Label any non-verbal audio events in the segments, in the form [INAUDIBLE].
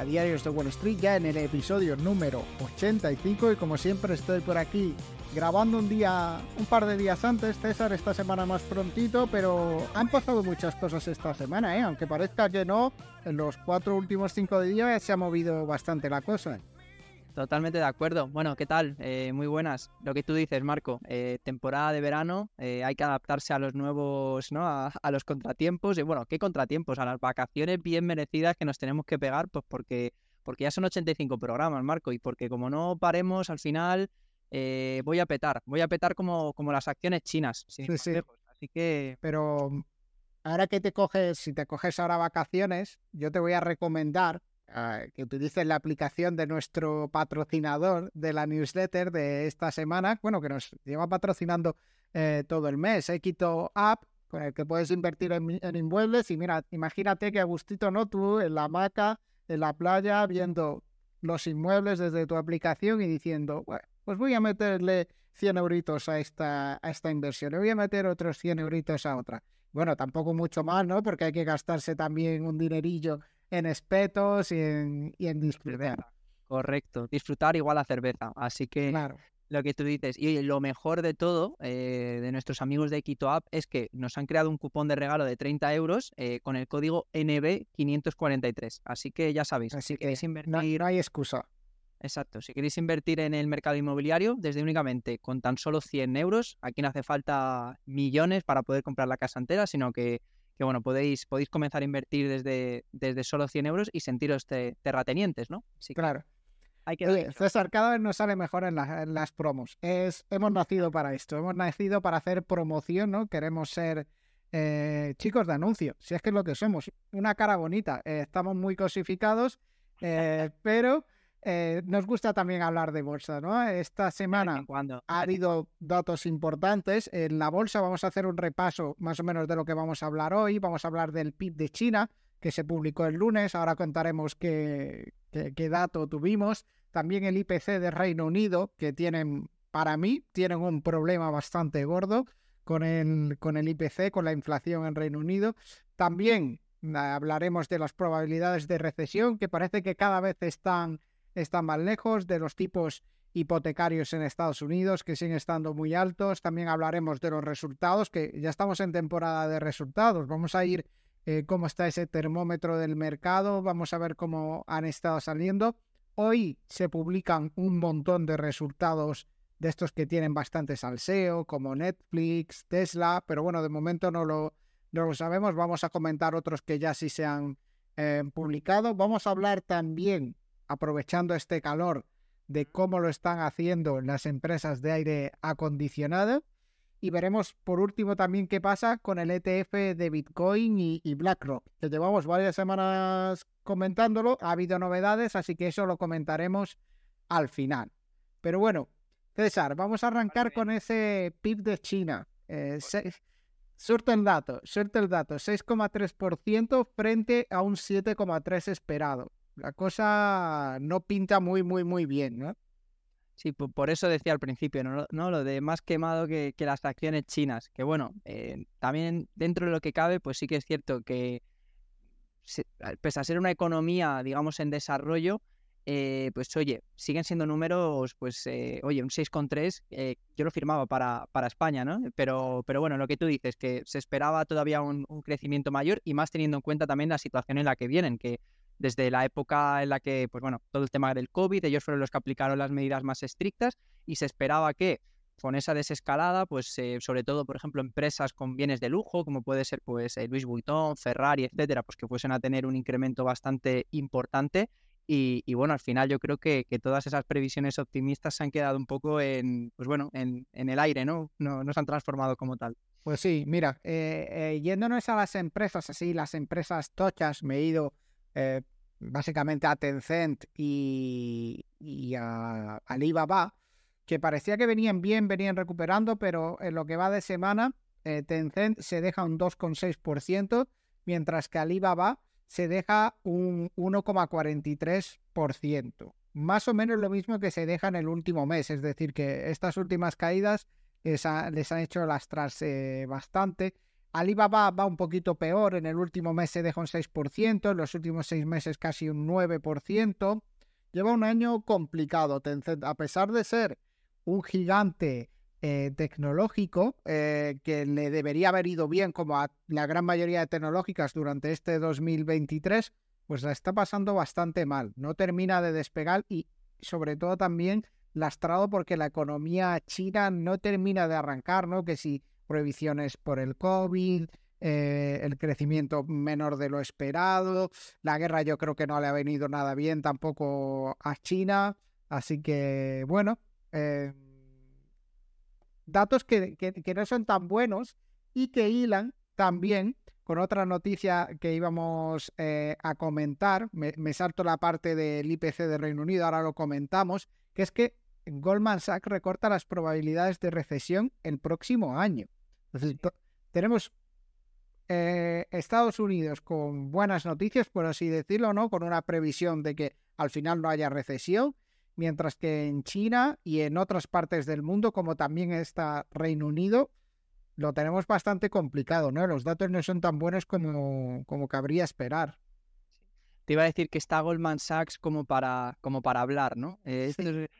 a Diarios de Wall Street, ya en el episodio número 85 y como siempre estoy por aquí grabando un día, un par de días antes, César, esta semana más prontito, pero han pasado muchas cosas esta semana, ¿eh? aunque parezca que no, en los cuatro últimos cinco días se ha movido bastante la cosa. Totalmente de acuerdo. Bueno, ¿qué tal? Eh, muy buenas. Lo que tú dices, Marco, eh, temporada de verano, eh, hay que adaptarse a los nuevos, ¿no? A, los contratiempos. Y bueno, ¿qué contratiempos? A las vacaciones bien merecidas que nos tenemos que pegar, pues porque, porque ya son 85 programas, Marco, y porque como no paremos al final, voy a petar. Voy a petar como, como las acciones chinas. Sí, sí. Así que. Pero ahora que te coges, si te coges ahora vacaciones, yo te voy a recomendar Ah, que utilices la aplicación de nuestro patrocinador de la newsletter de esta semana, bueno, que nos lleva patrocinando eh, todo el mes, Equito App, con el que puedes invertir en, inmuebles y mira, imagínate que a gustito, ¿no? Tú en la hamaca, en la playa, viendo los inmuebles desde tu aplicación y diciendo, bueno, pues voy a meterle 100 euritos a esta, a esta inversión, le voy a meter otros 100 euritos a otra. Bueno, tampoco mucho más, ¿no? Porque hay que gastarse también un dinerillo en espetos y en, y en disfrutar. Correcto, disfrutar igual a cerveza. Así que lo que tú dices. Y lo mejor de todo, eh, de nuestros amigos de Quito App, es que nos han creado un cupón de regalo de 30 euros eh, con el código NB543. Así que ya sabéis, Así que invertir... no hay excusa. Exacto, si queréis invertir en el mercado inmobiliario, desde únicamente con tan solo 100 euros, aquí no hace falta millones para poder comprar la casa entera, sino que que bueno, podéis, podéis comenzar a invertir desde, desde solo 100 euros y sentiros terratenientes, ¿no? Sí, claro. Hay que César, cada vez nos sale mejor en, las promos. Es, hemos nacido para esto, hemos nacido para hacer promoción, ¿no? Queremos ser eh, chicos de anuncio, si es que es lo que somos. Una cara bonita, eh, estamos muy cosificados, eh, [LAUGHS] pero eh, nos gusta también hablar de bolsa, ¿no? Esta semana ha habido datos importantes. En la bolsa vamos a hacer un repaso más o menos de lo que vamos a hablar hoy. Vamos a hablar del PIB de China, que se publicó el lunes. Ahora contaremos qué, qué, dato tuvimos. También el IPC de Reino Unido, que tienen, para mí, tienen un problema bastante gordo con el, con el IPC, con la inflación en Reino Unido. También eh, hablaremos de las probabilidades de recesión, que parece que cada vez están están más lejos de los tipos hipotecarios en Estados Unidos, que siguen estando muy altos. También hablaremos de los resultados, que ya estamos en temporada de resultados. Vamos a ir eh, cómo está ese termómetro del mercado, vamos a ver cómo han estado saliendo. Hoy se publican un montón de resultados de estos que tienen bastante salseo, como Netflix, Tesla, pero bueno, de momento no lo, no lo sabemos. Vamos a comentar otros que ya sí se han eh, publicado. Vamos a hablar también aprovechando este calor de cómo lo están haciendo las empresas de aire acondicionado. Y veremos por último también qué pasa con el ETF de Bitcoin y, BlackRock, que llevamos varias semanas comentándolo. Ha habido novedades, así que eso lo comentaremos al final. Pero bueno, César, vamos a arrancar con ese PIB de China. Eh, suerte el dato, suerte el dato, 6,3% frente a un 7,3% esperado la cosa no pinta muy, muy, muy bien, ¿no? Sí, por eso decía al principio, ¿no? Lo de más quemado que, las acciones chinas. Que bueno, eh, también dentro de lo que cabe, pues sí que es cierto que pese a ser una economía, digamos, en desarrollo, eh, pues oye, siguen siendo números, pues eh, oye, un 6,3, yo lo firmaba para, para España, ¿no? Pero, pero bueno, lo que tú dices, que se esperaba todavía un, un, crecimiento mayor y más teniendo en cuenta también la situación en la que vienen, que desde la época en la que, pues bueno, todo el tema del COVID, ellos fueron los que aplicaron las medidas más estrictas y se esperaba que con esa desescalada, pues eh, sobre todo, por ejemplo, empresas con bienes de lujo, como puede ser pues eh, Louis Vuitton, Ferrari, etcétera, pues que fuesen a tener un incremento bastante importante. Y, bueno, al final yo creo que, todas esas previsiones optimistas se han quedado un poco en, pues bueno, en, el aire, ¿no? ¿no? No se han transformado como tal. Pues sí, mira, eh, yéndonos a las empresas así, las empresas tochas, me he ido eh, básicamente a Tencent y, a Alibaba, que parecía que venían bien, venían recuperando, pero en lo que va de semana, eh, Tencent se deja un 2,6%, mientras que Alibaba se deja un 1,43%. Más o menos lo mismo que se deja en el último mes, es decir, que estas últimas caídas les, han hecho lastrarse bastante. Alibaba va un poquito peor, en el último mes se dejó un 6%, en los últimos seis meses casi un 9%. Lleva un año complicado, a pesar de ser un gigante eh, tecnológico eh, que le debería haber ido bien como a la gran mayoría de tecnológicas durante este 2023, pues la está pasando bastante mal. No termina de despegar y sobre todo también lastrado porque la economía china no termina de arrancar, ¿no? Que si prohibiciones por el COVID, eh, el crecimiento menor de lo esperado, la guerra yo creo que no le ha venido nada bien tampoco a China, así que bueno, eh, datos que, no son tan buenos y que hilan también con otra noticia que íbamos eh, a comentar, me, salto la parte del IPC de Reino Unido, ahora lo comentamos, que es que Goldman Sachs recorta las probabilidades de recesión el próximo año. Tenemos eh, Estados Unidos con buenas noticias, por así decirlo, ¿no? Con una previsión de que al final no haya recesión, mientras que en China y en otras partes del mundo, como también está Reino Unido, lo tenemos bastante complicado, ¿no? Los datos no son tan buenos como, como cabría esperar te iba a decir que está Goldman Sachs como para, como para hablar, ¿no? Eh,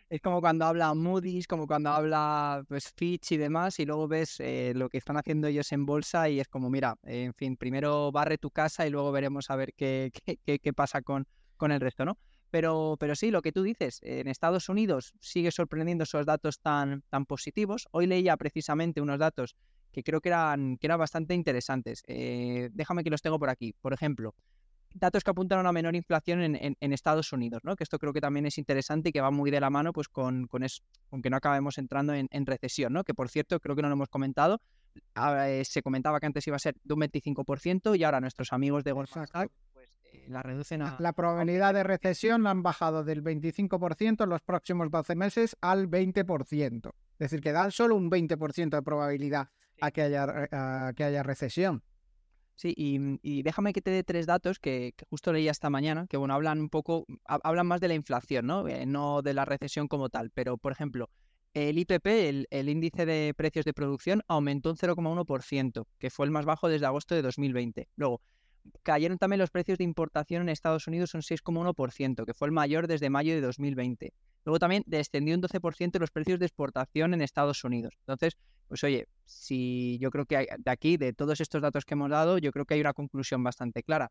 es, como cuando habla Moody's, como cuando habla pues, Fitch y demás, y luego ves eh, lo que están haciendo ellos en bolsa y es como, mira, en fin, primero barre tu casa y luego veremos a ver [LAUGHS] qué, qué, qué, pasa con, con el resto, ¿no? Pero, pero sí, lo que tú dices, en Estados Unidos sigue sorprendiendo esos datos tan, tan positivos. Hoy leía precisamente unos datos que creo que eran, que eran bastante interesantes. Eh, déjame que los tengo por aquí. Por ejemplo, datos que apuntan a una menor inflación en, Estados Unidos, ¿no? Que esto creo que también es interesante y que va muy de la mano pues con, con, que no acabemos entrando en, recesión, ¿no? Que por cierto, creo que no lo hemos comentado, eh, se comentaba que antes iba a ser de un 25% y ahora nuestros amigos de Goldman Sachs pues, eh, la reducen a... La probabilidad de recesión la han bajado del 25% en los próximos 12 meses al 20%. Es decir, que dan solo un 20% de probabilidad a que haya, a que haya recesión. Sí, mm, y, déjame que te dé tres datos que, justo leía esta mañana, que bueno, hablan un poco, hablan más de la inflación, ¿no? Eh, no de la recesión como tal, pero por ejemplo, el IPP, el, el índice de precios de producción, aumentó un 0,1%, que fue el más bajo desde agosto de 2020. Luego, cayeron también los precios de importación en Estados Unidos un 6,1%, que fue el mayor desde mayo de 2020. Luego también descendió un 12% los precios de exportación en Estados Unidos. Entonces, pues oye, si yo creo que de aquí, de todos estos datos que hemos dado, yo creo que hay una conclusión bastante clara.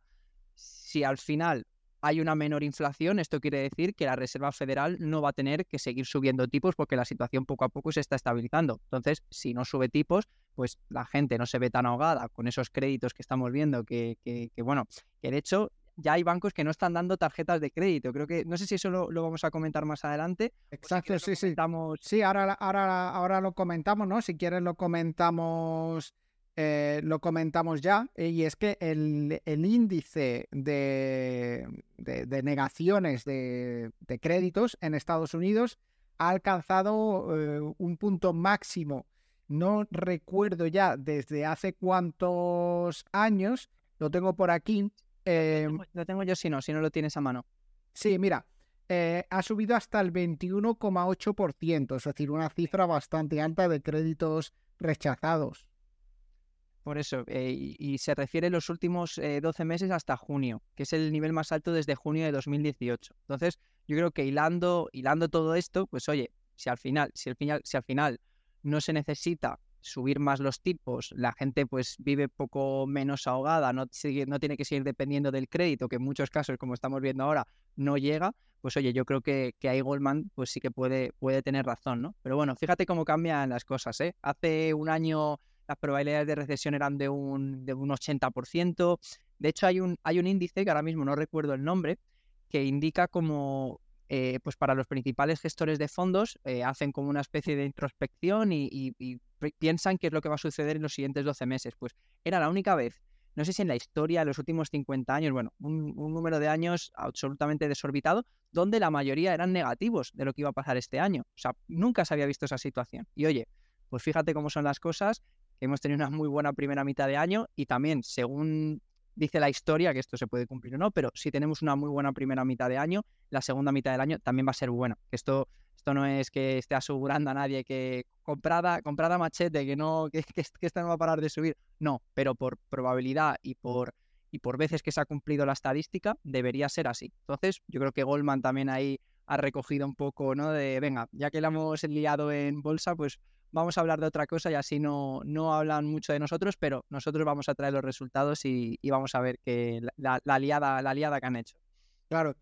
Si al final hay una menor inflación, esto quiere decir que la Reserva Federal no va a tener que seguir subiendo tipos porque la situación poco a poco se está estabilizando. Entonces, si no sube tipos, pues la gente no se ve tan ahogada con esos créditos que estamos viendo, que, que, que bueno, que de hecho ya hay bancos que no están dando tarjetas de crédito. Creo que, no sé si eso lo, vamos a comentar más adelante. Exacto, sí, sí. Sí, ahora, ahora, ahora lo comentamos, ¿no? Si quieres lo comentamos, eh, lo comentamos ya. Y es que el, índice de, de, negaciones de, créditos en Estados Unidos ha alcanzado eh, un punto máximo. No recuerdo ya desde hace cuántos años, lo tengo por aquí, Em, lo tengo yo si no, si no lo tienes a mano. Sí, mira, eh, ha subido hasta el 21,8%, es decir, una cifra bastante alta de créditos rechazados. Por eso, eh, y, se refiere los últimos 12 eh, meses hasta junio, que es el nivel más alto desde junio de 2018. Entonces, yo creo que hilando, hilando todo esto, pues oye, si al final, si al final, si al final no se necesita subir más los tipos, la gente pues vive poco menos ahogada, no, tiene que seguir dependiendo del crédito, que en muchos casos, como estamos viendo ahora, no llega, pues oye, yo creo que, que ahí Goldman pues sí que puede, puede tener razón, ¿no? Pero bueno, fíjate cómo cambian las cosas, ¿eh? Hace un año las probabilidades de recesión eran de un, de un 80%, de hecho hay un, hay un índice, que ahora mismo no recuerdo el nombre, que indica como eh, pues para los principales gestores de fondos eh, hacen como una especie de introspección y, piensan qué es lo que va a suceder en los siguientes 12 meses. Pues era la única vez, no sé si en la historia, los últimos 50 años, bueno, un, número de años absolutamente desorbitado, donde la mayoría eran negativos de lo que iba a pasar este año. O sea, nunca se había visto esa situación. Y oye, pues fíjate cómo son las cosas, hemos tenido una muy buena primera mitad de año y también, según dice la historia que esto se puede cumplir o no, pero si tenemos una muy buena primera mitad de año, la segunda mitad del año también va a ser buena. Esto, esto no es que esté asegurando a nadie que comprada, comprada machete, que no, que, que, esto no va a parar de subir. No, pero por probabilidad y por, y por veces que se ha cumplido la estadística, debería ser así. Entonces, yo creo que Goldman también ahí ha recogido un poco, ¿no? De, venga, ya que la hemos liado en bolsa, pues vamos a hablar de otra cosa y así no, no hablan mucho de nosotros, pero nosotros vamos a traer los resultados y, vamos a ver que la, la, liada, la liada que han hecho. Claro,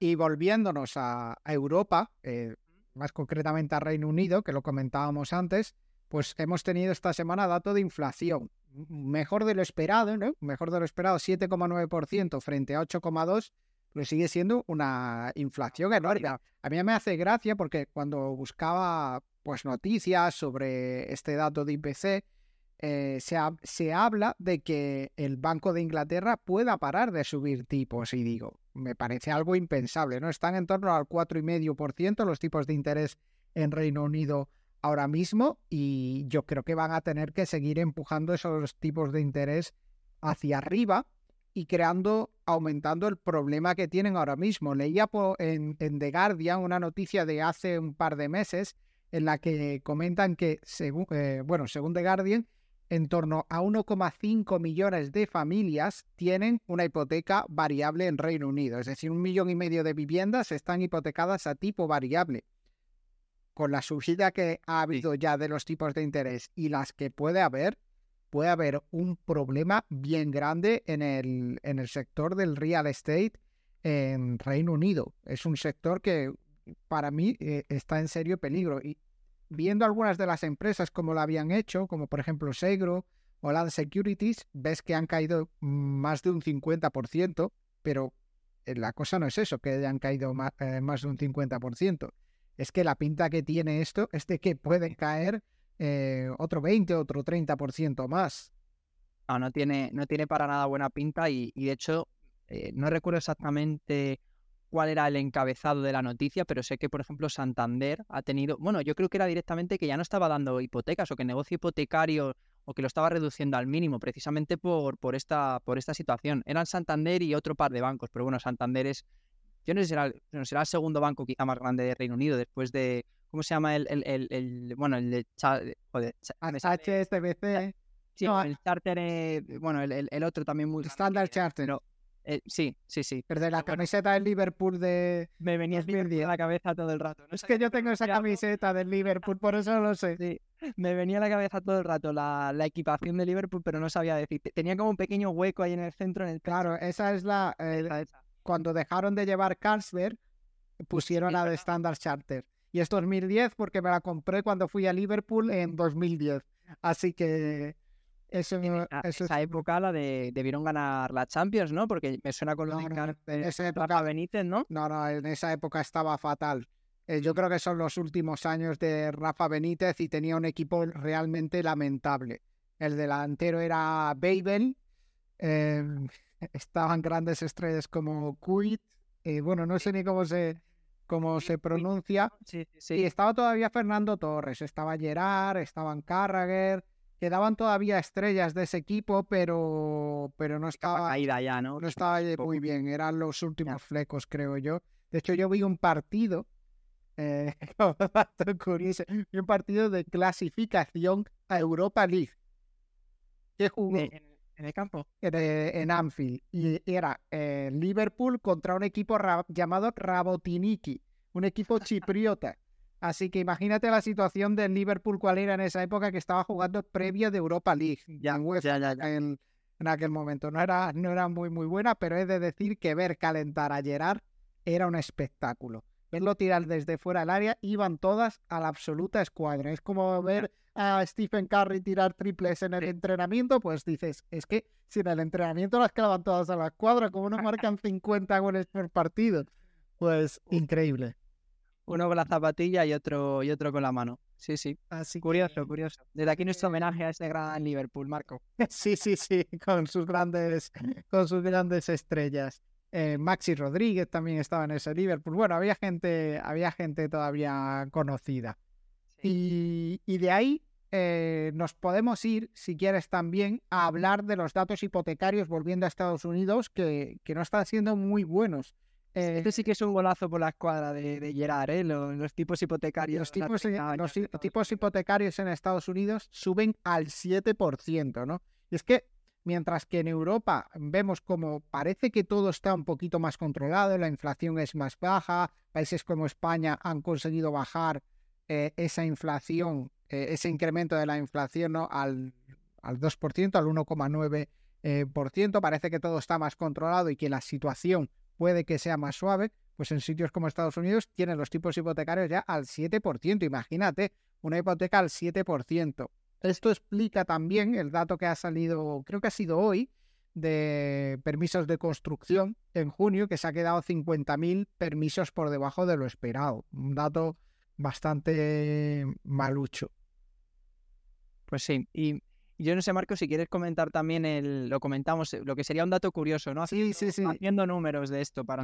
y volviéndonos a, Europa, eh, más concretamente a Reino Unido, que lo comentábamos antes, pues hemos tenido esta semana dato de inflación. Mejor de lo esperado, ¿no? Mejor de lo esperado, 7,9% frente a 8,2%, pero sigue siendo una inflación enorme. A mí me hace gracia porque cuando buscaba pues noticias sobre este dato de IPC, eh, se, se, habla de que el Banco de Inglaterra pueda parar de subir tipos. Y digo, me parece algo impensable, ¿no? Están en torno al 4,5% los tipos de interés en Reino Unido ahora mismo y yo creo que van a tener que seguir empujando esos tipos de interés hacia arriba y creando, aumentando el problema que tienen ahora mismo. Leía en The Guardian una noticia de hace un par de meses en la que comentan que, según, eh, bueno, según The Guardian, en torno a 1,5 millones de familias tienen una hipoteca variable en Reino Unido. Es decir, un millón y medio de viviendas están hipotecadas a tipo variable. Con la subida que ha habido ya de los tipos de interés y las que puede haber, puede haber un problema bien grande en el, en el sector del real estate en Reino Unido. Es un sector que para mí eh, está en serio peligro. Y viendo algunas de las empresas como lo habían hecho, como por ejemplo Segro o Land Securities, ves que han caído más de un 50%, pero eh, la cosa no es eso, que hayan caído más, eh, más de un 50%. Es que la pinta que tiene esto es de que pueden caer otro 20, otro 30% más. No, no tiene, no tiene para nada buena pinta y de hecho no recuerdo exactamente cuál era el encabezado de la noticia, pero sé que, por ejemplo, Santander ha tenido, bueno, yo creo que era directamente que ya no estaba dando hipotecas o que negocio hipotecario o que lo estaba reduciendo al mínimo precisamente por, por, esta, por esta situación. Eran Santander y otro par de bancos, pero bueno, Santander es, yo no sé si será, no, será el segundo banco quizá más grande de Reino Unido después de, ¿cómo se llama el, el, el, bueno, el de, joder, HSBC. Sí, el Charter, eh, bueno, el, otro también muy... Standard Charter. Eh, sí, sí, sí. Pero de la camiseta del Liverpool de. Me venía a la cabeza todo el rato. Es que yo tengo esa camiseta del Liverpool, por eso lo sé. Sí. Me venía a la cabeza todo el rato la, equipación de Liverpool, pero no sabía decir. Tenía como un pequeño hueco ahí en el centro. En el claro, esa es la. Eh, cuando dejaron de llevar Carlsberg, pusieron la de Standard Charter. Y es 2010 porque me la compré cuando fui a Liverpool en 2010. Así que en esa época la de debieron ganar la Champions, ¿no? Porque me suena con lo de esa época Benítez, ¿no? No, no, en esa época estaba fatal. Eh, yo creo que son los últimos años de Rafa Benítez y tenía un equipo realmente lamentable. El delantero era Babel, em, [LAUGHS] estaban grandes estrellas como Kuit, eh, bueno, no sé ni cómo se, cómo se pronuncia. Sí, sí, Y estaba todavía Fernando Torres, estaba Gerard, estaban Carragher quedaban todavía estrellas de ese equipo, pero, pero no estaba. Caída ya, ¿no? No estaba muy bien, eran los últimos flecos, creo yo. De hecho, yo vi un partido, eh, [LAUGHS] [LAUGHS] curioso, un partido de clasificación a Europa League. Que jugó en, el campo. En, Anfield. Y era eh, Liverpool contra un equipo llamado Rabotiniki, un equipo chipriota. Así que imagínate la situación del Liverpool cuál era en esa época que estaba jugando previo de Europa League ya, En, aquel momento. No era, no era muy muy buena, pero he de decir que ver calentar a Gerard era un espectáculo. Verlo tirar desde fuera del área, iban todas a la absoluta escuadra. Es como ver a Stephen Curry tirar triples en el entrenamiento, pues dices, es que si en el entrenamiento las clavan todas a la escuadra, como no marcan 50 goles por partido? Pues increíble. Uno con la zapatilla y otro, y otro con la mano. Sí, sí. Así curioso, curioso. Desde aquí nuestro homenaje a ese gran Liverpool, Marco. [LAUGHS] Sí, sí, sí, con sus grandes, con sus grandes estrellas. Eh, Maxi Rodríguez también estaba en ese Liverpool. Bueno, había gente, había gente todavía conocida. Y, y, de ahí eh, nos podemos ir, si quieres también, a hablar de los datos hipotecarios volviendo a Estados Unidos, que, que no están siendo muy buenos. Este sí que es un golazo por la escuadra de, de Gerard, ¿eh? los, tipos hipotecarios. Los, tipos, los tipos hipotecarios en Estados Unidos suben al 7%, ¿no? Y es que mientras que en Europa vemos como parece que todo está un poquito más controlado, la inflación es más baja, países como España han conseguido bajar eh, esa inflación, eh, ese incremento de la inflación ¿no? al, al 2%, al 1,9%, eh, parece que todo está más controlado y que la situación puede que sea más suave, pues en sitios como Estados Unidos tienen los tipos hipotecarios ya al 7%, imagínate, una hipoteca al 7%. Esto explica también el dato que ha salido, creo que ha sido hoy, de permisos de construcción en junio, que se ha quedado 50.000 permisos por debajo de lo esperado. Un dato bastante malucho. Pues sí, y yo no sé, Marco, si quieres comentar también el, lo comentamos, lo que sería un dato curioso, ¿no? sí, sí, sí. Haciendo números de esto para...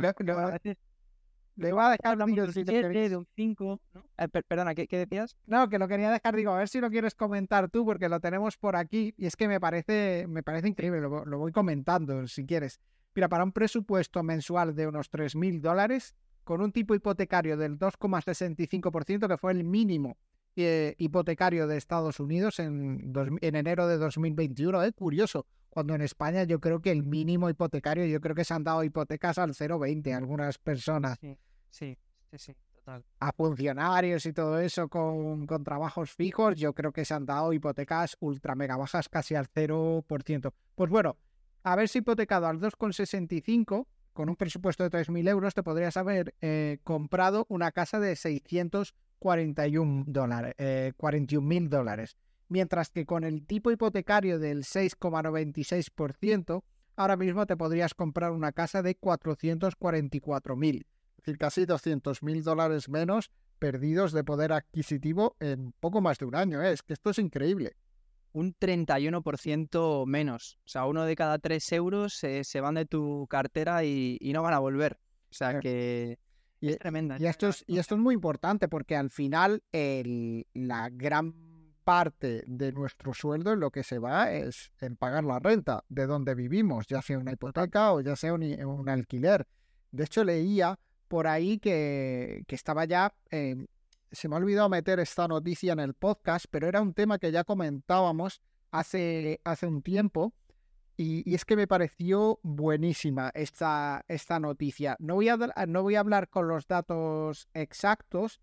Le voy a dejar de un 5. Eh, perdona, ¿qué, decías? No, que lo quería dejar, digo, a ver si lo quieres comentar tú, porque lo tenemos por aquí y es que me parece, me parece increíble, lo, lo voy comentando si quieres. Mira, para un presupuesto mensual de unos 3.000 dólares, con un tipo hipotecario del 2,65%, que fue el mínimo eh, hipotecario de Estados Unidos en, en enero de 2021. Es curioso, cuando en España yo creo que el mínimo hipotecario, yo creo que se han dado hipotecas al 0,20 algunas personas. Sí, sí, sí, total. A funcionarios y todo eso con, con, trabajos fijos, yo creo que se han dado hipotecas ultra mega bajas casi al 0%. Pues bueno, haberse hipotecado al 2,65 con un presupuesto de 3.000 euros te podrías haber eh, comprado una casa de 641 dólares, eh, 41.000 dólares mientras que con el tipo hipotecario del 6,96%, ahora mismo te podrías comprar una casa de 444.000, es decir, casi 200.000 dólares menos perdidos de poder adquisitivo en poco más de un año. ¿eh? Es que esto es increíble. Un 31% menos. O sea, uno de cada tres euros se van de tu cartera y, no van a volver. O sea que... es tremenda. Y esto es, y esto es muy importante porque al final el, la gran parte de nuestro sueldo en lo que se va es en pagar la renta de donde vivimos, ya sea una hipoteca o ya sea un, alquiler. De hecho, leía por ahí que, que estaba ya, em, se me ha olvidado meter esta noticia en el podcast, pero era un tema que ya comentábamos hace, hace un tiempo. Y, es que me pareció buenísima esta, esta noticia. No voy, a, no voy a hablar con los datos exactos,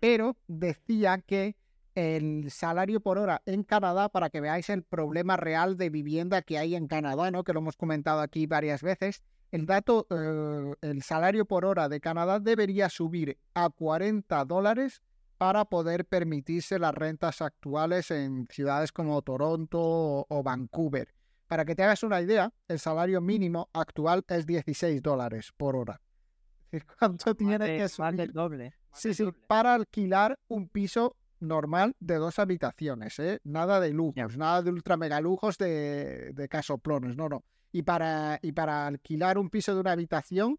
pero decía que el salario por hora en Canadá para que veáis el problema real de vivienda que hay en Canadá, ¿no? Que lo hemos comentado aquí varias veces. El dato, eh, el salario por hora de Canadá debería subir a 40 dólares para poder permitirse las rentas actuales en ciudades como Toronto o, Vancouver. Para que te hagas una idea, el salario mínimo actual es 16 dólares por hora. [LAUGHS] ¿Cuánto tiene que subir? doble. Sí, sí, para alquilar un piso normal de dos habitaciones, ¿eh? Nada de lujos, nada de ultra mega lujos de, de casoplones, no, no. Y para, y para alquilar un piso de una habitación,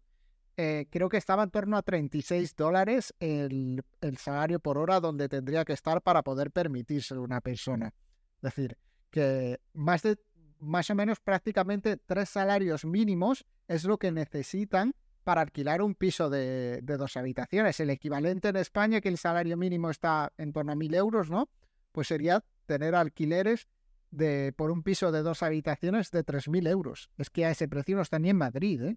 eh, creo que estaba en torno a 36 dólares el, el, salario por hora donde tendría que estar para poder permitirse una persona. Es decir, que más de más o menos prácticamente tres salarios mínimos es lo que necesitan para alquilar un piso de, dos habitaciones. El equivalente en España, que el salario mínimo está en torno a mil euros, ¿no? Pues sería tener alquileres de, por un piso de dos habitaciones de tres mil euros. Es que a ese precio no está ni en Madrid, ¿eh?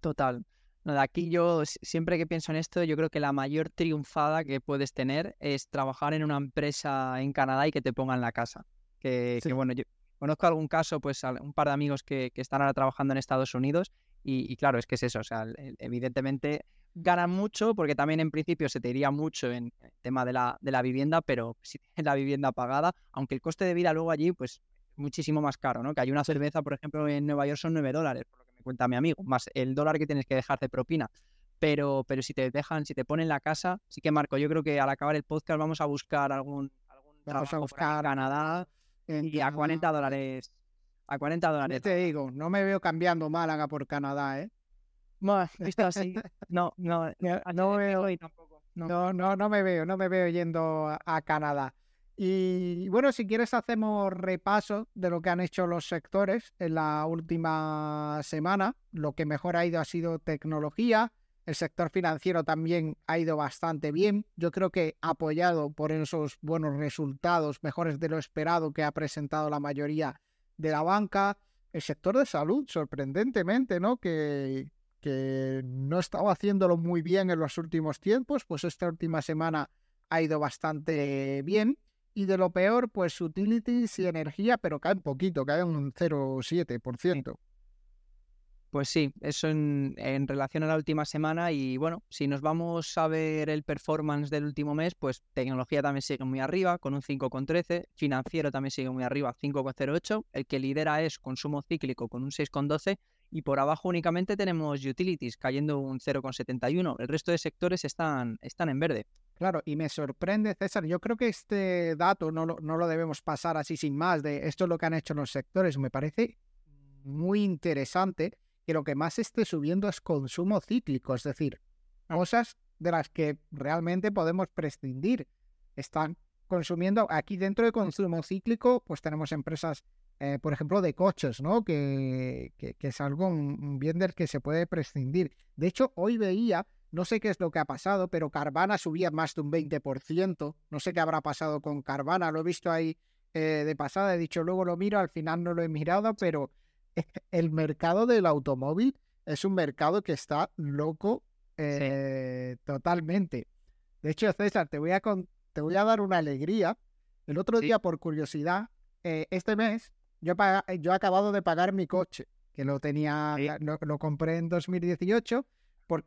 Total. No, de aquí yo, siempre que pienso en esto, yo creo que la mayor triunfada que puedes tener es trabajar en una empresa en Canadá y que te pongan la casa. Que, bueno, yo conozco algún caso, pues un par de amigos que, que están ahora trabajando en Estados Unidos y, claro, es que es eso, o sea, evidentemente ganan mucho porque también en principio se te iría mucho en el tema de la, de la vivienda, pero si [LAUGHS] tienes la vivienda pagada, aunque el coste de vida luego allí, pues muchísimo más caro, ¿no? Que hay una cerveza, por ejemplo, en Nueva York son 9 dólares, por lo que me cuenta mi amigo, más el dólar que tienes que dejar de propina. Pero, pero si te dejan, si te ponen la casa, sí que Marco, yo creo que al acabar el podcast vamos a buscar algún, algún vamos a buscar Canadá y a 40 dólares a 40 dólares. Te digo, no me veo cambiando Málaga por Canadá, ¿eh? Bueno, [LAUGHS] visto [LAUGHS] así. No, no, no, veo. tampoco. No. no, no, me veo, no me veo yendo a, Canadá. Y bueno, si quieres hacemos repaso de lo que han hecho los sectores en la última semana. Lo que mejor ha ido ha sido tecnología. El sector financiero también ha ido bastante bien. Yo creo que apoyado por esos buenos resultados, mejores de lo esperado que ha presentado la mayoría de la banca. El sector de salud, sorprendentemente, ¿no? Que, que no estaba haciéndolo muy bien en los últimos tiempos, pues esta última semana ha ido bastante bien. Y de lo peor, pues utilities y energía, pero cae un poquito, cae un 0,7%. Pues sí, eso en, relación a la última semana y bueno, si nos vamos a ver el performance del último mes, pues tecnología también sigue muy arriba con un 5,13, financiero también sigue muy arriba, 5,08, el que lidera es consumo cíclico con un 6,12 y por abajo únicamente tenemos utilities cayendo un 0,71, el resto de sectores están, están en verde. Claro, y me sorprende, César, yo creo que este dato no lo, no lo debemos pasar así sin más, de esto es lo que han hecho los sectores, me parece muy interesante que lo que más esté subiendo es consumo cíclico, es decir, cosas de las que realmente podemos prescindir. Están consumiendo, aquí dentro de consumo cíclico, pues tenemos empresas, eh, por ejemplo, de coches, ¿no? Que, que, es algo, un bien del que se puede prescindir. De hecho, hoy veía, no sé qué es lo que ha pasado, pero Carvana subía más de un 20%. No sé qué habrá pasado con Carvana, lo he visto ahí eh, de pasada, he dicho, luego lo miro, al final no lo he mirado, pero el mercado del automóvil es un mercado que está loco eh, totalmente. De hecho, César, te voy a, te voy a dar una alegría. El otro día, por curiosidad, eh, este mes, yo, yo he acabado de pagar mi coche, que lo tenía, lo, compré en 2018, por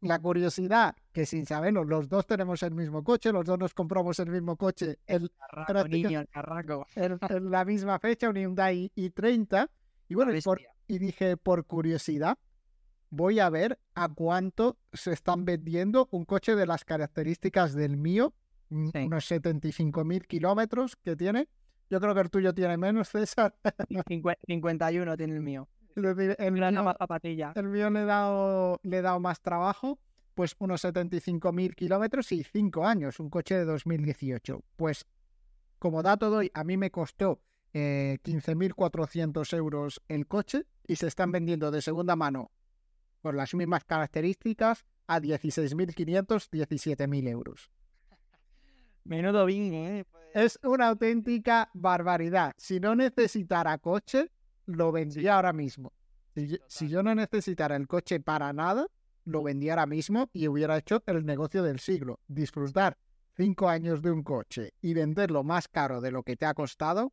la curiosidad, que sin saberlo, los dos tenemos el mismo coche, los dos nos compramos el mismo coche el, En, [LAUGHS] la misma fecha, un Hyundai i30, y bueno, y, dije, por curiosidad, voy a ver a cuánto se están vendiendo un coche de las características del mío, unos 75 mil kilómetros que tiene. Yo creo que el tuyo tiene menos, César. 51 tiene el [LAUGHS] mío. el, mío zapatilla. el mío le he dado, le he dado más trabajo, pues unos 75 mil kilómetros y 5 años, un coche de 2018. Pues como dato doy, a mí me costó 15.400 eh, euros el coche y se están vendiendo de segunda mano por las mismas características a 16.500, 17.000 euros. Menudo bingo, ¿eh? Pues es una auténtica barbaridad. Si no necesitara coche, lo vendría ahora mismo. Si yo, no necesitara el coche para nada, lo vendía ahora mismo y hubiera hecho el negocio del siglo. Disfrutar cinco años de un coche y venderlo más caro de lo que te ha costado,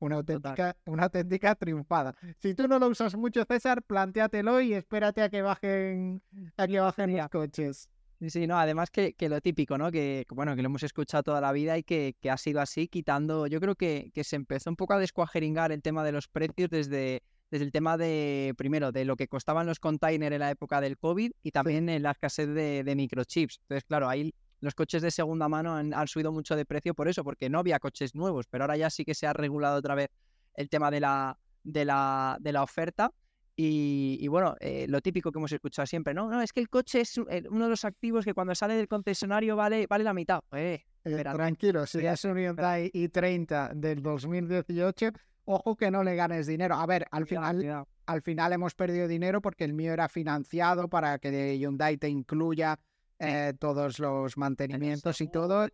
una auténtica, una auténtica triunfada. Si tú no lo usas mucho, César, plantéatelo y espérate a que bajen, a que bajen los coches. Sí, no, además que, que, lo típico, ¿no? Que, bueno, que lo hemos escuchado toda la vida y que, que ha sido así, quitando, yo creo que, que, se empezó un poco a descuajeringar el tema de los precios desde, desde el tema de, primero, de lo que costaban los containers en la época del COVID y también en la escasez de, de microchips. Entonces, claro, ahí los coches de segunda mano han, subido mucho de precio por eso, porque no había coches nuevos, pero ahora ya sí que se ha regulado otra vez el tema de la, de la, de la oferta. Y, bueno, eh, lo típico que hemos escuchado siempre, ¿no? No, es que el coche es eh, uno de los activos que cuando sale del concesionario vale, vale la mitad. Eh, tranquilo, si es un Hyundai i30 del 2018, ojo que no le ganes dinero. A ver, al final, al final hemos perdido dinero porque el mío era financiado para que Hyundai te incluya eh, todos los mantenimientos y todo,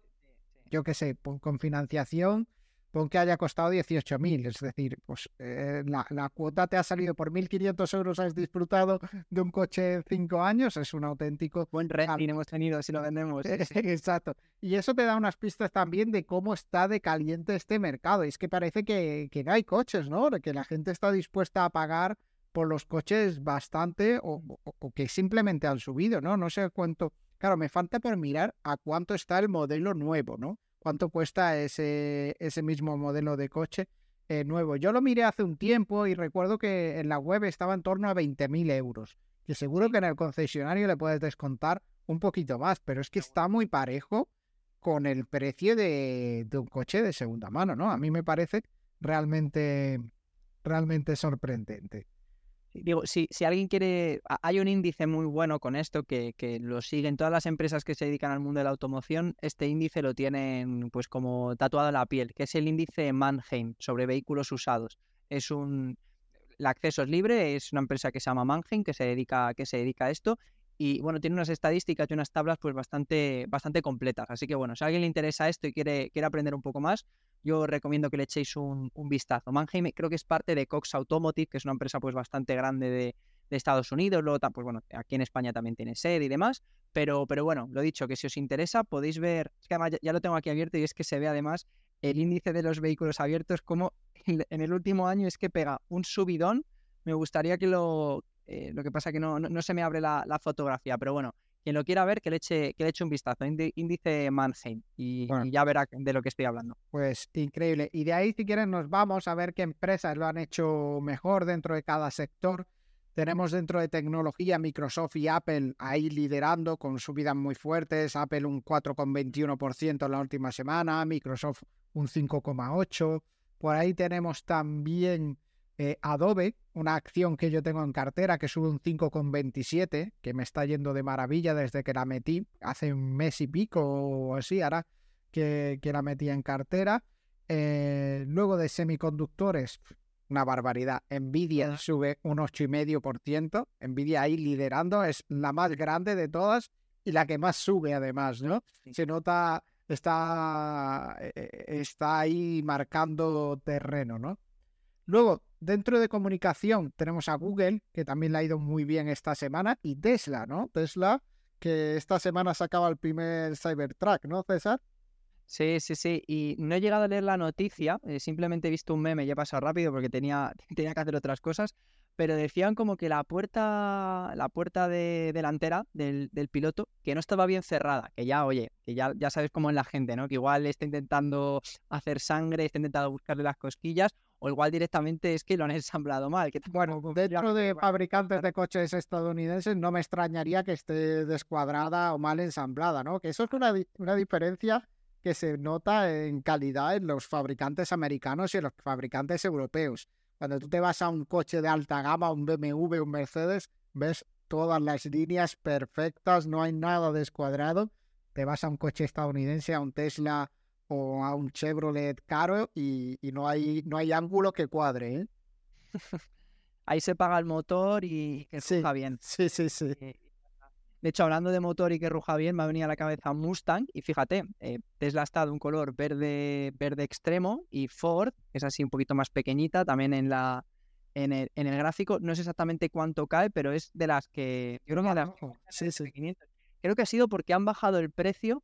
yo qué sé, con financiación, pon que haya costado 18.000, es decir, pues eh, la, cuota te ha salido por 1.500 euros, has disfrutado de un coche 5 años, es un auténtico... Buen rating hemos tenido si lo vendemos. [LAUGHS] Exacto. Y eso te da unas pistas también de cómo está de caliente este mercado. Y es que parece que, que no hay coches, ¿no? Que la gente está dispuesta a pagar por los coches bastante o, o que simplemente han subido, ¿no? No sé cuánto Claro, me falta por mirar a cuánto está el modelo nuevo, ¿no? ¿Cuánto cuesta ese, ese mismo modelo de coche eh, nuevo? Yo lo miré hace un tiempo y recuerdo que en la web estaba en torno a 20.000 euros. Que seguro que en el concesionario le puedes descontar un poquito más, pero es que está muy parejo con el precio de, de un coche de segunda mano, ¿no? A mí me parece realmente, realmente sorprendente. Digo, si, si alguien quiere, hay un índice muy bueno con esto que, que lo siguen todas las empresas que se dedican al mundo de la automoción, este índice lo tienen pues como tatuado en la piel, que es el índice Mannheim sobre vehículos usados. Es un, el acceso es libre, es una empresa que se llama Mannheim que se dedica, que se dedica a esto y bueno, tiene unas estadísticas y unas tablas pues bastante, bastante completas. Así que bueno, si a alguien le interesa esto y quiere, quiere aprender un poco más, yo recomiendo que le echéis un, vistazo. Mannheim creo que es parte de Cox Automotive, que es una empresa pues bastante grande de, Estados Unidos, luego pues bueno, aquí en España también tiene sede y demás, pero, pero bueno, lo dicho, que si os interesa podéis ver, es que además ya, lo tengo aquí abierto y es que se ve además el índice de los vehículos abiertos como en el último año es que pega un subidón, me gustaría que lo, eh, lo que pasa que no, no, se me abre la, fotografía, pero bueno, quien lo quiera ver, que le eche, que le eche un vistazo. Índice Mannheim y, ya verá de lo que estoy hablando. Pues increíble. Y de ahí, si quieren, nos vamos a ver qué empresas lo han hecho mejor dentro de cada sector. Tenemos dentro de tecnología Microsoft y Apple ahí liderando con subidas muy fuertes. Apple un 4,21% en la última semana, Microsoft un 5,8%. Por ahí tenemos también eh, Adobe, una acción que yo tengo en cartera que sube un 5,27, que me está yendo de maravilla desde que la metí hace un mes y pico o así, ahora que, la metí en cartera. Eh, luego de semiconductores, una barbaridad. Nvidia sube un 8,5%. Nvidia ahí liderando, es la más grande de todas y la que más sube además, ¿no? Se nota, está, eh, está ahí marcando terreno, ¿no? Luego, dentro de comunicación tenemos a Google, que también le ha ido muy bien esta semana, y Tesla, ¿no? Tesla, que esta semana sacaba el primer Cybertruck, ¿no, César? Sí, sí, sí. Y no he llegado a leer la noticia, eh, simplemente he visto un meme y he pasado rápido porque tenía, [LAUGHS] tenía que hacer otras cosas. Pero decían como que la puerta, la puerta de, delantera del, del, piloto, que no estaba bien cerrada, que ya, oye, que ya, ya sabes cómo es la gente, ¿no? Que igual está intentando hacer sangre, está intentando buscarle las cosquillas, o igual directamente es que lo han [LAUGHS] ensamblado mal. Que bueno, dentro de fabricantes de coches estadounidenses no me extrañaría que esté descuadrada o mal ensamblada, ¿no? Que eso es una, una diferencia que se nota en calidad en los fabricantes americanos y en los fabricantes europeos. Cuando tú te vas a un coche de alta gama, un BMW, un Mercedes, ves todas las líneas perfectas, no hay nada descuadrado. Te vas a un coche estadounidense, a un Tesla o a un Chevrolet caro y, no, hay, no hay ángulo que cuadre. ¿eh? [LAUGHS] Ahí se paga el motor y que ruja bien. Sí, sí, sí. Eh, de hecho, hablando de motor y que ruja bien, me ha venido a la cabeza Mustang y fíjate, eh, Tesla está de un color verde, verde extremo y Ford es así un poquito más pequeñita también en la en el, en el gráfico. No sé exactamente cuánto cae, pero es de las que yo creo que, ah, sí, sí. creo que ha sido porque han bajado el precio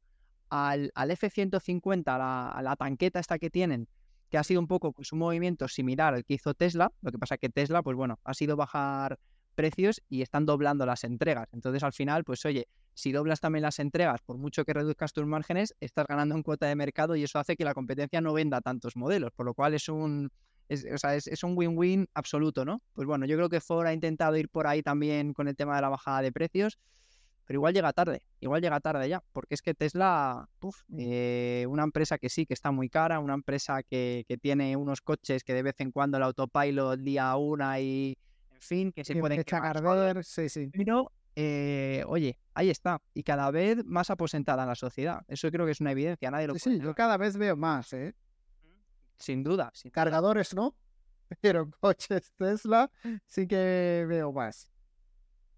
al, F-150, a la, tanqueta esta que tienen, que ha sido un poco pues, un movimiento similar al que hizo Tesla. Lo que pasa que Tesla, pues bueno, ha sido bajar precios y están doblando las entregas. Entonces, al final, pues oye, si doblas también las entregas, por mucho que reduzcas tus márgenes, estás ganando en cuota de mercado y eso hace que la competencia no venda tantos modelos, por lo cual es un es, o sea, es, un win-win absoluto, ¿no? Pues bueno, yo creo que Ford ha intentado ir por ahí también con el tema de la bajada de precios pero igual llega tarde, igual llega tarde ya, porque es que Tesla, eh, una empresa que sí, que está muy cara, una empresa que, tiene unos coches que de vez en cuando el autopilot día una y, fin, que se pueden cargar, sí, sí. Pero, eh, oye, ahí está, y cada vez más aposentada en la sociedad, eso creo que es una evidencia, nadie lo Sí, yo cada vez veo más, ¿eh? Sin duda. Cargadores, ¿no? [LAUGHS] Pero coches Tesla sí que veo más.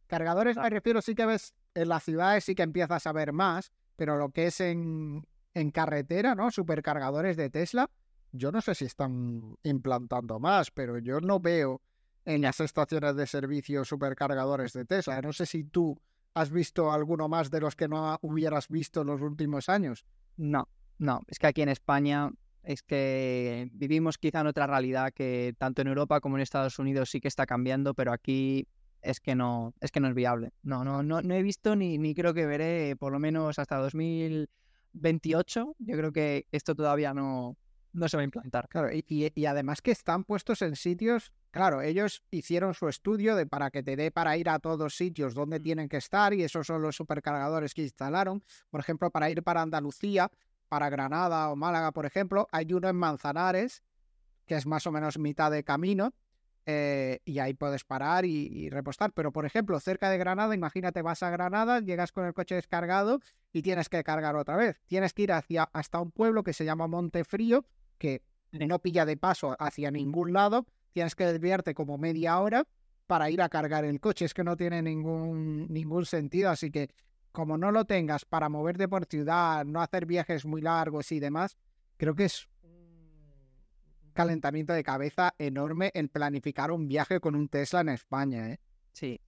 Cargadores, me refiero, sí que ves en las ciudades sí que empiezas a ver más, pero lo que es en, en carretera, ¿no? Supercargadores de Tesla, yo no sé si están implantando más, pero yo no veo en las estaciones de servicio supercargadores de Tesla. No sé si tú has visto alguno más de los que no hubieras visto en los últimos años. No, no, es que aquí en España es que vivimos quizá en otra realidad que tanto en Europa como en Estados Unidos sí que está cambiando, pero aquí es que no, es que no es viable. No, no, no, he visto ni, ni creo que veré por lo menos hasta 2028. Yo creo que esto todavía no, no se va a implantar. Claro, y, y, además que están puestos en sitios, claro, ellos hicieron su estudio de para que te dé para ir a todos sitios donde mm. tienen que estar y esos son los supercargadores que instalaron. Por ejemplo, para ir para Andalucía, para Granada o Málaga, por ejemplo, hay uno en Manzanares, que es más o menos mitad de camino, eh, y ahí puedes parar y, repostar. Pero, por ejemplo, cerca de Granada, imagínate, vas a Granada, llegas con el coche descargado y tienes que cargar otra vez. Tienes que ir hacia, hasta un pueblo que se llama Montefrío, que no pilla de paso hacia ningún lado. Tienes que desviarte como media hora para ir a cargar el coche. Es que no tiene ningún, ningún sentido. Así que, como no lo tengas para moverte por ciudad, no hacer viajes muy largos y demás, creo que es calentamiento de cabeza enorme en planificar un viaje con un Tesla en España, ¿eh? Sí.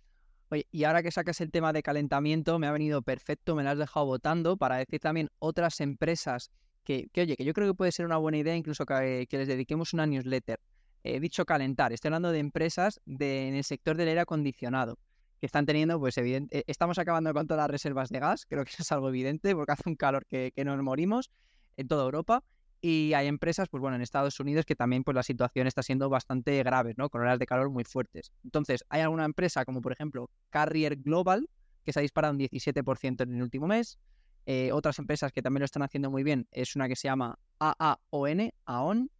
Oye, y ahora que sacas el tema de calentamiento, me ha venido perfecto, me lo has dejado votando para decir también otras empresas que, oye, que yo creo que puede ser una buena idea incluso que, les dediquemos una newsletter. He dicho calentar, estoy hablando de empresas de, en el sector del aire acondicionado que están teniendo, pues evidente, eh, estamos acabando con todas las reservas de gas, creo que eso es algo evidente porque hace un calor que, que nos morimos en toda Europa y hay empresas, pues bueno, en Estados Unidos que también pues la situación está siendo bastante grave, ¿no? Con horas de calor muy fuertes. Entonces, hay alguna empresa como por ejemplo Carrier Global, que se ha disparado un 17% en el último mes. Eh, otras empresas que también lo están haciendo muy bien es una que se llama AAON, AON,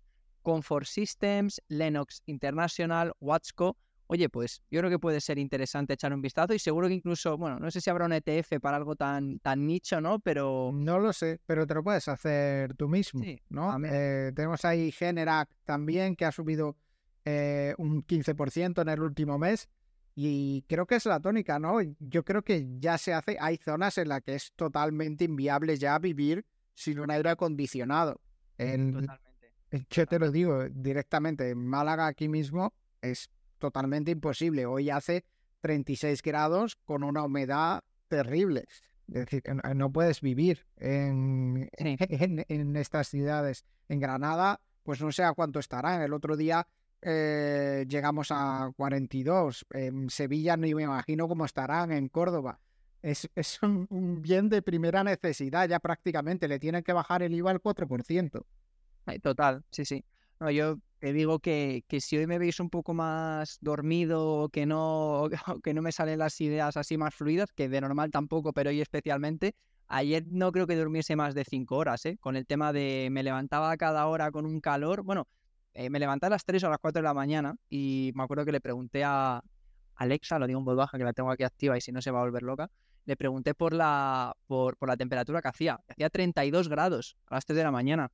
Comfort Systems, Lennox International, Watsco, oye, pues yo creo que puede ser interesante echar un vistazo y seguro que incluso, bueno, no sé si habrá un ETF para algo tan, tan nicho, ¿no? Pero... No lo sé, pero te lo puedes hacer tú mismo, ¿no? Eh, tenemos ahí Generac también, que ha subido eh, un 15% en el último mes y creo que es la tónica, ¿no? Yo creo que ya se hace, hay zonas en las que es totalmente inviable ya vivir sin un aire acondicionado. Totalmente. Yo te lo digo directamente, en Málaga aquí mismo es totalmente imposible. Hoy hace 36 grados con una humedad terrible. Es decir, no puedes vivir en, en, estas ciudades. En Granada, pues no sé a cuánto estarán. El otro día eh, llegamos a 42. En Sevilla no me imagino cómo estarán. En Córdoba. Es, es un, bien de primera necesidad ya prácticamente. Le tienen que bajar el IVA al 4%. Total, sí, sí. No, yo te digo que, que, si hoy me veis un poco más dormido, que no, [LAUGHS] que no me salen las ideas así más fluidas, que de normal tampoco, pero hoy especialmente, ayer no creo que durmiese más de cinco horas, ¿eh? Con el tema de me levantaba cada hora con un calor, bueno, eh, me levantaba a las 3 o a las 4 de la mañana y me acuerdo que le pregunté a Alexa, lo digo en voz baja, que la tengo aquí activa y si no se va a volver loca, le pregunté por la, por, por la temperatura que hacía. Hacía 32 grados a las 3 de la mañana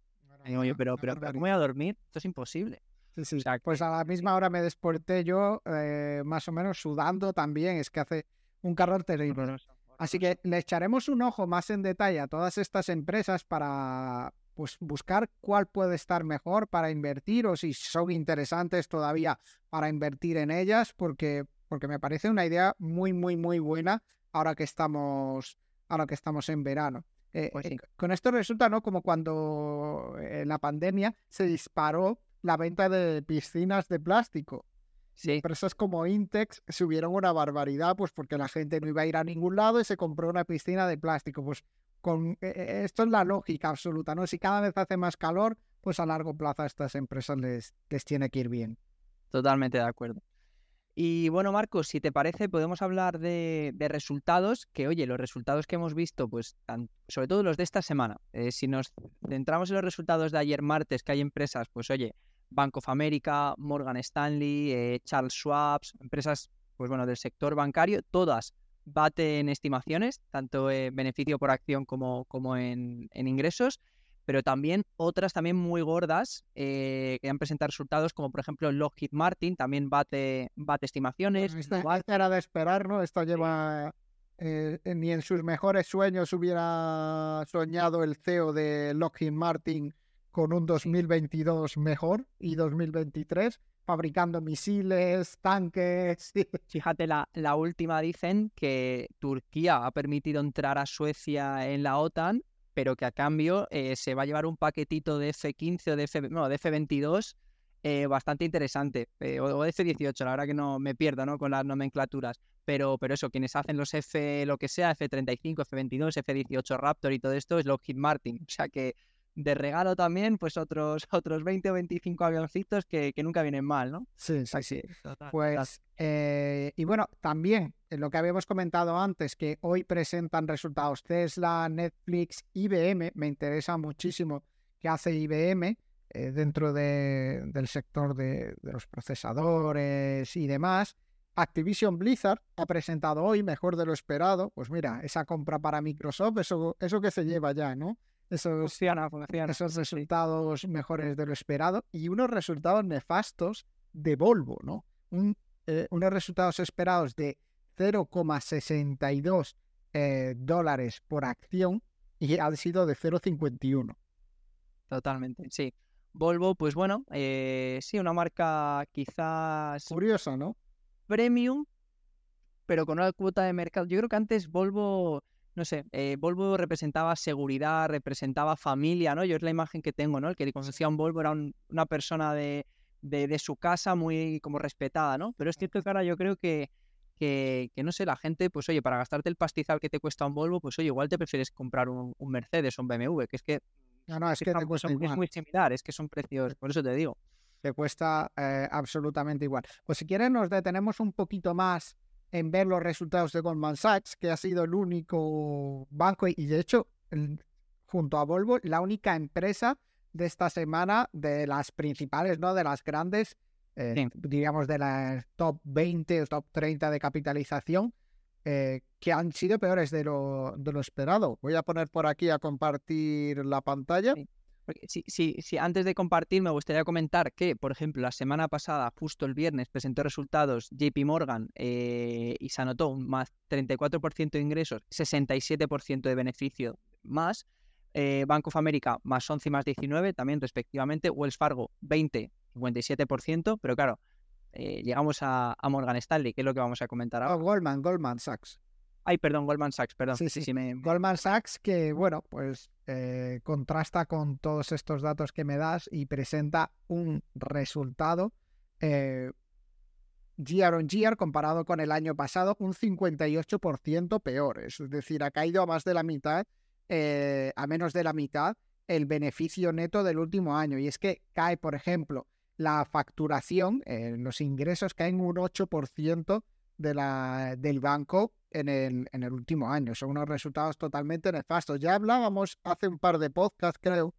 digo yo, pero, pero, ¿cómo voy a dormir? Esto es imposible. Sí, sí. pues a la misma hora me desperté yo, eh, más o menos sudando también. Es que hace un calor terrible. Así que le echaremos un ojo más en detalle a todas estas empresas para pues, buscar cuál puede estar mejor para invertir o si son interesantes todavía para invertir en ellas, porque, porque me parece una idea muy, muy, muy buena ahora que estamos, ahora que estamos en verano. Eh, pues eh, con esto resulta, ¿no? Como cuando en la pandemia se disparó la venta de piscinas de plástico. Sí. Empresas como Intex subieron una barbaridad, pues porque la gente no iba a ir a ningún lado y se compró una piscina de plástico. Pues con eh, esto es la lógica absoluta, ¿no? Si cada vez hace más calor, pues a largo plazo a estas empresas les, les tiene que ir bien. Totalmente de acuerdo. Y bueno, Marcos, si te parece, podemos hablar de, resultados, que oye, los resultados que hemos visto, pues sobre todo los de esta semana, eh, si nos centramos en los resultados de ayer martes, que hay empresas, pues oye, Bank of America, Morgan Stanley, eh, Charles Schwab, empresas, pues bueno, del sector bancario, todas baten estimaciones, tanto en beneficio por acción como, como en, en ingresos pero también otras también muy gordas eh, que han presentado resultados, como por ejemplo Lockheed Martin, también bate, bate estimaciones. Esta, era de esperar, ¿no? Esto lleva... Eh, ni en sus mejores sueños hubiera soñado el CEO de Lockheed Martin con un 2022 mejor y 2023 fabricando misiles, tanques. [LAUGHS] Fíjate, la, la última dicen que Turquía ha permitido entrar a Suecia en la OTAN pero que a cambio eh, se va a llevar un paquetito de F15 o de, F, no, de F22 eh, bastante interesante, eh, o, de F18, la verdad que no me pierdo ¿no? con las nomenclaturas, pero, pero eso, quienes hacen los F, lo que sea, F35, F22, F18 Raptor y todo esto es Lockheed Martin, o sea que de regalo también, pues otros, [LAUGHS] otros 20 o 25 avioncitos que, que nunca vienen mal, ¿no? Sí, sí, sí. Pues, eh, y bueno, también lo que habíamos comentado antes, que hoy presentan resultados Tesla, Netflix, IBM, me interesa muchísimo qué hace IBM, eh, dentro del sector de, los procesadores y demás. Activision Blizzard ha presentado hoy, mejor de lo esperado, pues mira, esa compra para Microsoft, eso, eso que se lleva ya, ¿no? Esos, esos resultados mejores de lo esperado y unos resultados nefastos de Volvo, ¿no? Eh, unos resultados esperados de 0,62 eh, dólares por acción y han sido de 0,51. Totalmente, sí. Volvo, pues bueno, eh, sí, una marca quizás... Curiosa, ¿no? Premium, pero con una cuota de mercado. Yo creo que antes Volvo, no sé, eh, Volvo representaba seguridad, representaba familia, ¿no? Yo es la imagen que tengo, ¿no? El que conocía un Volvo era una persona de, de, su casa muy como respetada, ¿no? Pero es cierto que ahora yo creo que, que, no sé, la gente, pues oye, para gastarte el pastizal que te cuesta un Volvo, pues oye, igual te prefieres comprar un, un Mercedes o un BMW, que es que no, no, es que te cuesta Es muy similar, es que son precios, por eso te digo. Te cuesta eh, absolutamente igual. Pues si quieres nos detenemos un poquito más en ver los resultados de Goldman Sachs, que ha sido el único banco y de hecho, junto a Volvo, la única empresa de esta semana de las principales, ¿no? De las grandes, eh, digamos, de las top 20 o top 30 de capitalización, eh, que han sido peores de lo, de lo esperado. Voy a poner por aquí a compartir la pantalla. Sí. Sí, sí, antes de compartir me gustaría comentar que, por ejemplo, la semana pasada, justo el viernes, presentó resultados JP Morgan eh, y se anotó un más 34% de ingresos, 67% de beneficio más. Eh, Bank of America más 11 y más 19 también respectivamente. Wells Fargo 20, 57%, pero claro, eh, llegamos a, Morgan Stanley, que es lo que vamos a comentar ahora. Goldman, Goldman Sachs. Ay, perdón, Goldman Sachs, perdón. Sí, sí, sí. Goldman Sachs que, bueno, pues eh, contrasta con todos estos datos que me das y presenta un resultado eh, year on year comparado con el año pasado, un 58% peor. Es decir, ha caído a más de la mitad, a menos de la mitad, el beneficio neto del último año. Y es que cae, por ejemplo, la facturación, eh, los ingresos caen un 8% de la, del banco en el, en el último año. Son unos resultados totalmente nefastos. Ya hablábamos hace un par de podcasts, creo,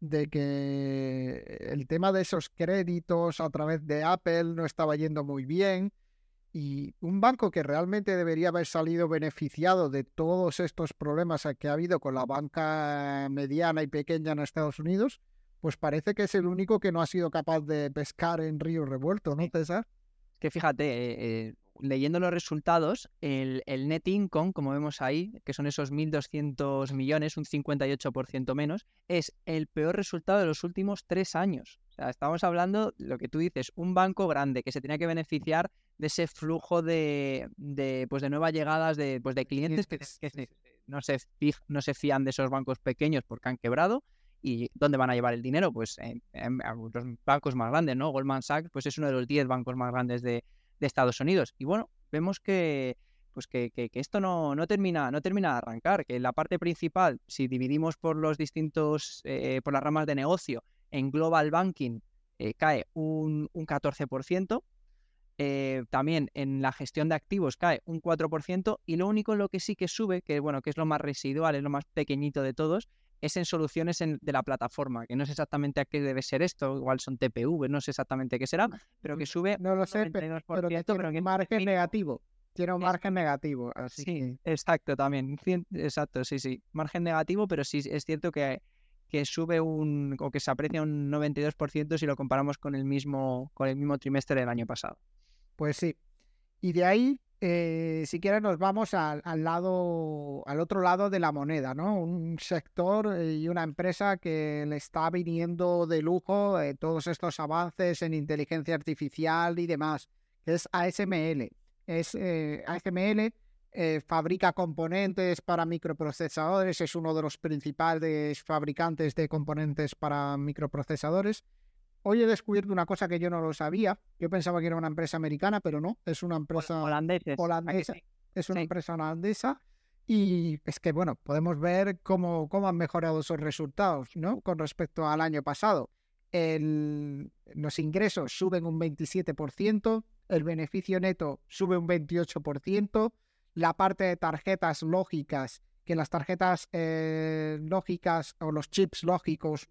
de que el tema de esos créditos a través de Apple no estaba yendo muy bien. Y un banco que realmente debería haber salido beneficiado de todos estos problemas que ha habido con la banca mediana y pequeña en Estados Unidos, pues parece que es el único que no ha sido capaz de pescar en río revuelto, ¿no, César? Que fíjate, eh, eh, leyendo los resultados, el, net income, como vemos ahí, que son esos 1.200 millones, un 58% menos, es el peor resultado de los últimos tres años. O sea, estamos hablando, lo que tú dices, un banco grande que se tenía que beneficiar de ese flujo de, pues de nuevas llegadas de, pues de clientes que, no, se, no se fían de esos bancos pequeños porque han quebrado ¿Y dónde van a llevar el dinero? Pues en, los bancos más grandes, ¿no? Goldman Sachs pues es uno de los 10 bancos más grandes de, Estados Unidos. Y bueno, vemos que, pues que, esto no, no, termina, no termina de arrancar, que la parte principal, si dividimos por los distintos, eh, por las ramas de negocio, en Global Banking eh, cae un, un 14%, eh, también en la gestión de activos cae un 4%, y lo único en lo que sí que sube, que bueno, que es lo más residual, es lo más pequeñito de todos, es en soluciones de la plataforma, que no sé exactamente a qué debe ser esto, igual son TPV, no sé exactamente qué será, pero que sube. No lo sé, pero, tiene un margen negativo. Tiene un margen negativo. Así sí, exacto, también. Exacto, sí, sí. Margen negativo, pero sí es cierto que, que sube un, o que se aprecia un 92% si lo comparamos con el mismo, con el mismo trimestre del año pasado. Pues sí. Y de ahí eh, si quieres nos vamos al, lado, al otro lado de la moneda, ¿no? Un sector eh, y una empresa que le está viniendo de lujo eh, todos estos avances en inteligencia artificial y demás, es ASML. Es ASML fabrica componentes para microprocesadores, es uno de los principales fabricantes de componentes para microprocesadores Hoy he descubierto una cosa que yo no lo sabía. Yo pensaba que era una empresa americana, pero no, es una empresa holandesa. Es una empresa holandesa. Y es que, bueno, podemos ver cómo, cómo han mejorado esos resultados, ¿no? Con respecto al año pasado. los ingresos suben un 27%, el beneficio neto sube un 28%, la parte de tarjetas lógicas, que las tarjetas eh, lógicas o los chips lógicos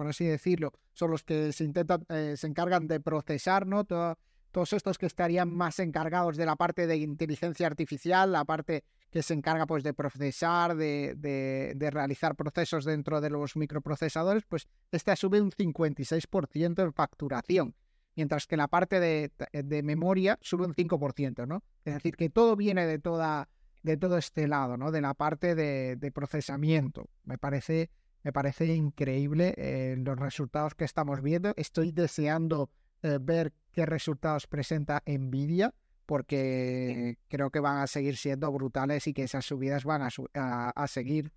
por así decirlo, son los que se intentan, eh, se encargan de procesar, ¿no? todos estos que estarían más encargados de la parte de inteligencia artificial, la parte que se encarga pues de procesar, de, de, realizar procesos dentro de los microprocesadores, pues esta sube un 56% en facturación, mientras que la parte de, de, memoria sube un 5%, ¿no? Es decir, que todo viene de toda de todo este lado, ¿no? De la parte de, de procesamiento. Me parece, me parece increíble eh, los resultados que estamos viendo. Estoy deseando eh, ver qué resultados presenta Nvidia, porque creo que van a seguir siendo brutales y que esas subidas van a, seguir.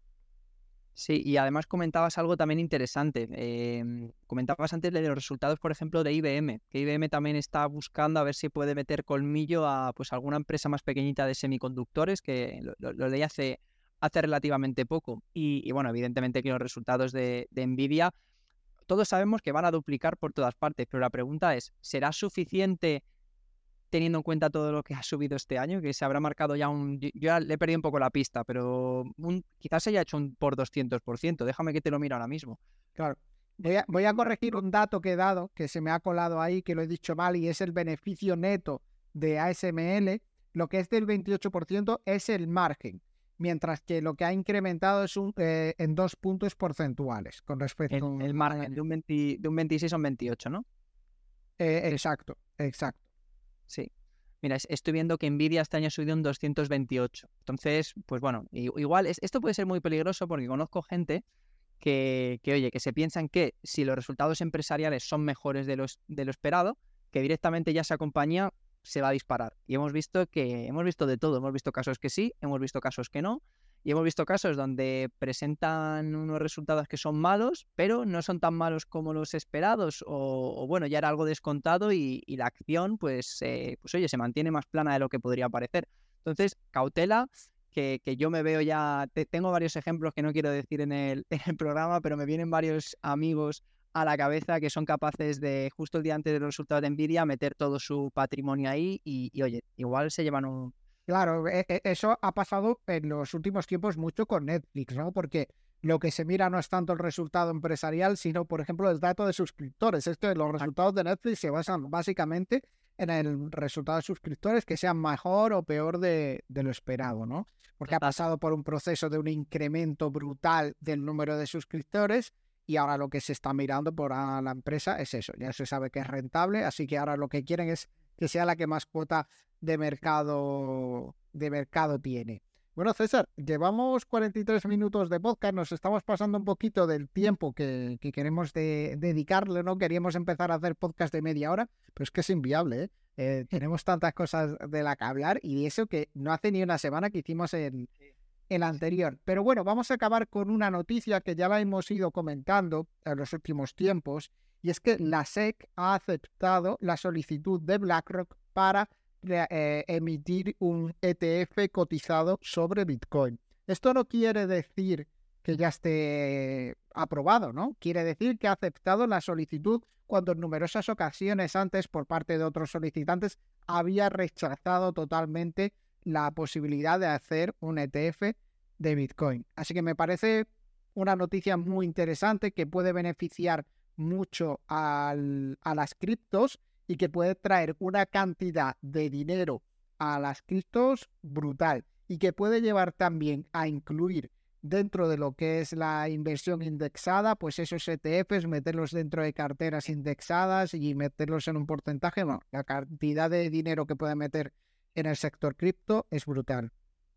Sí, y además comentabas algo también interesante. Em, comentabas antes de los resultados, por ejemplo, de IBM, que IBM también está buscando a ver si puede meter colmillo a pues alguna empresa más pequeñita de semiconductores, que lo, leí hace, hace relativamente poco. Y, bueno, evidentemente que los resultados de, Nvidia todos sabemos que van a duplicar por todas partes, pero la pregunta es, ¿será suficiente teniendo en cuenta todo lo que ha subido este año? Que se habrá marcado ya un... Yo ya le he perdido un poco la pista, pero quizás se haya hecho un por 200%. Déjame que te lo mire ahora mismo. Claro. Voy a, corregir un dato que he dado, que se me ha colado ahí, que lo he dicho mal, y es el beneficio neto de ASML. Lo que es del 28% es el margen mientras que lo que ha incrementado es un, eh, en dos puntos porcentuales con respecto el, el margen de un, de un 26 a un 28, ¿no? Eh, exacto, exacto. Sí. Mira, estoy viendo que Nvidia este año ha subido un 228. Entonces, pues bueno, igual esto puede ser muy peligroso porque conozco gente que, que, oye, que se piensan que si los resultados empresariales son mejores de, los, de lo esperado, que directamente ya esa compañía se va a disparar. Y hemos visto que hemos visto de todo. Hemos visto casos que sí, hemos visto casos que no. Y hemos visto casos donde presentan unos resultados que son malos, pero no son tan malos como los esperados. O, bueno, ya era algo descontado y, la acción, pues, pues oye, se mantiene más plana de lo que podría parecer. Entonces, cautela, que, yo me veo ya, tengo varios ejemplos que no quiero decir en el, [LAUGHS] programa, pero me vienen varios amigos a la cabeza que son capaces de, justo el día antes de los resultados de Nvidia, meter todo su patrimonio ahí y, oye, igual se llevan un... Claro, e, e, eso ha pasado en los últimos tiempos mucho con Netflix, ¿no? Porque lo que se mira no es tanto el resultado empresarial, sino, por ejemplo, el dato de suscriptores. Esto de los resultados de Netflix se basan básicamente en el resultado de suscriptores que sean mejor o peor de, de lo esperado, ¿no? Porque ha pasado por un proceso de un incremento brutal del número de suscriptores y ahora lo que se está mirando por la empresa es eso, ya se sabe que es rentable, así que ahora lo que quieren es que sea la que más cuota de mercado de mercado tiene. Bueno, César, llevamos 43 minutos de podcast, nos estamos pasando un poquito del tiempo que, queremos dedicarle, ¿no? Queríamos empezar a hacer podcast de media hora, pero es que es inviable, ¿eh? Eh, tenemos tantas cosas de la que hablar y eso que no hace ni una semana que hicimos el, el anterior. Pero bueno, vamos a acabar con una noticia que ya la hemos ido comentando en los últimos tiempos, y es que la SEC ha aceptado la solicitud de BlackRock para eh, emitir un ETF cotizado sobre Bitcoin. Esto no quiere decir que ya esté aprobado, ¿no? Quiere decir que ha aceptado la solicitud cuando en numerosas ocasiones antes por parte de otros solicitantes había rechazado totalmente la posibilidad de hacer un ETF de Bitcoin. Así que me parece una noticia muy interesante que puede beneficiar mucho a las criptos y que puede traer una cantidad de dinero a las criptos brutal y que puede llevar también a incluir dentro de lo que es la inversión indexada, pues esos ETFs, meterlos dentro de carteras indexadas y meterlos en un porcentaje, bueno, la cantidad de dinero que puede meter en el sector cripto es brutal.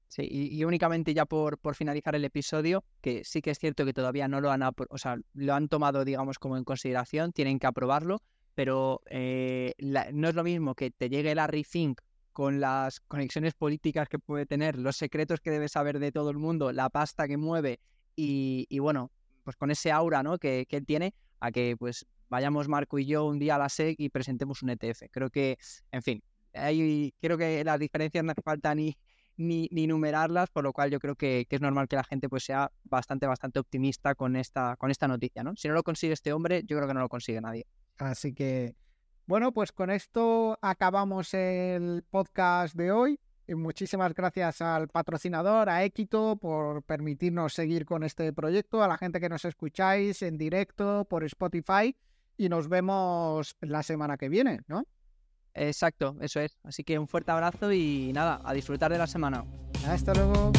Sí, y, únicamente ya por, por, finalizar el episodio, que sí que es cierto que todavía no lo han, o sea, lo han tomado, digamos, como en consideración, tienen que aprobarlo, pero eh, no es lo mismo que te llegue Larry Fink con las conexiones políticas que puede tener, los secretos que debe saber de todo el mundo, la pasta que mueve y, y bueno, pues con ese aura ¿no? que, que él tiene, a que pues vayamos Marco y yo un día a la SEC y presentemos un ETF. Creo que, en fin, ahí creo que las diferencias no hace falta ni, ni, ni numerarlas, por lo cual yo creo que, es normal que la gente pues sea bastante, bastante optimista con esta, con esta noticia, ¿no? Si no lo consigue este hombre, yo creo que no lo consigue nadie. Así que, bueno, pues con esto acabamos el podcast de hoy. Muchísimas gracias al patrocinador, a Equito, por permitirnos seguir con este proyecto, a la gente que nos escucháis en directo por Spotify y nos vemos la semana que viene, ¿no? Exacto, eso es. Así que un fuerte abrazo y nada, a disfrutar de la semana. Hasta luego.